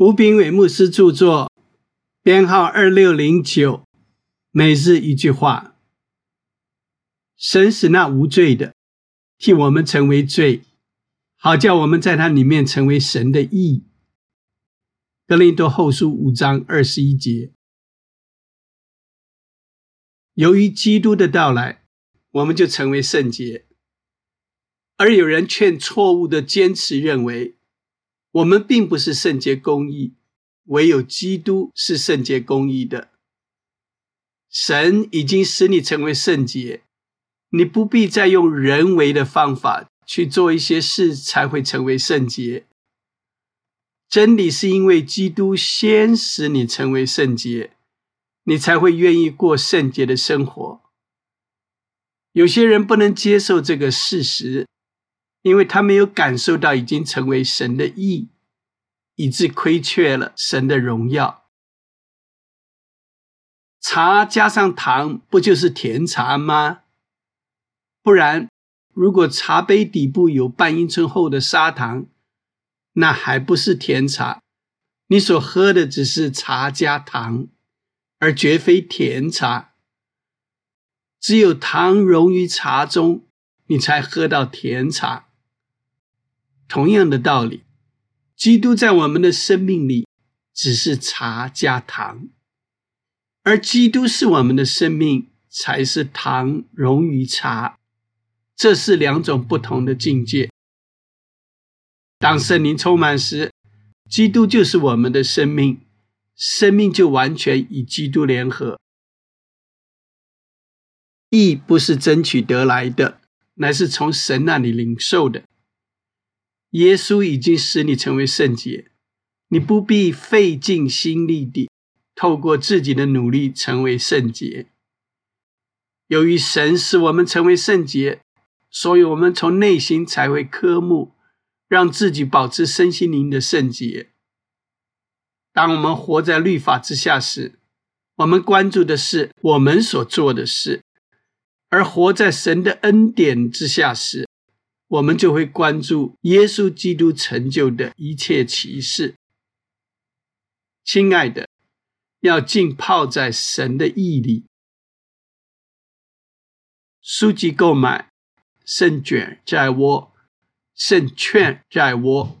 吴炳伟牧师著作，编号二六零九。每日一句话：神使那无罪的替我们成为罪，好叫我们在他里面成为神的义。格林多后书五章二十一节。由于基督的到来，我们就成为圣洁。而有人却错误的坚持认为。我们并不是圣洁公义，唯有基督是圣洁公义的。神已经使你成为圣洁，你不必再用人为的方法去做一些事才会成为圣洁。真理是因为基督先使你成为圣洁，你才会愿意过圣洁的生活。有些人不能接受这个事实。因为他没有感受到已经成为神的意，以致亏缺了神的荣耀。茶加上糖，不就是甜茶吗？不然，如果茶杯底部有半英寸厚的砂糖，那还不是甜茶。你所喝的只是茶加糖，而绝非甜茶。只有糖溶于茶中，你才喝到甜茶。同样的道理，基督在我们的生命里只是茶加糖，而基督是我们的生命，才是糖溶于茶。这是两种不同的境界。当圣灵充满时，基督就是我们的生命，生命就完全与基督联合。义不是争取得来的，乃是从神那里领受的。耶稣已经使你成为圣洁，你不必费尽心力地透过自己的努力成为圣洁。由于神使我们成为圣洁，所以我们从内心才会科目，让自己保持身心灵的圣洁。当我们活在律法之下时，我们关注的是我们所做的事；而活在神的恩典之下时，我们就会关注耶稣基督成就的一切奇事。亲爱的，要浸泡在神的意里。书籍购买：圣卷在窝，圣券在窝。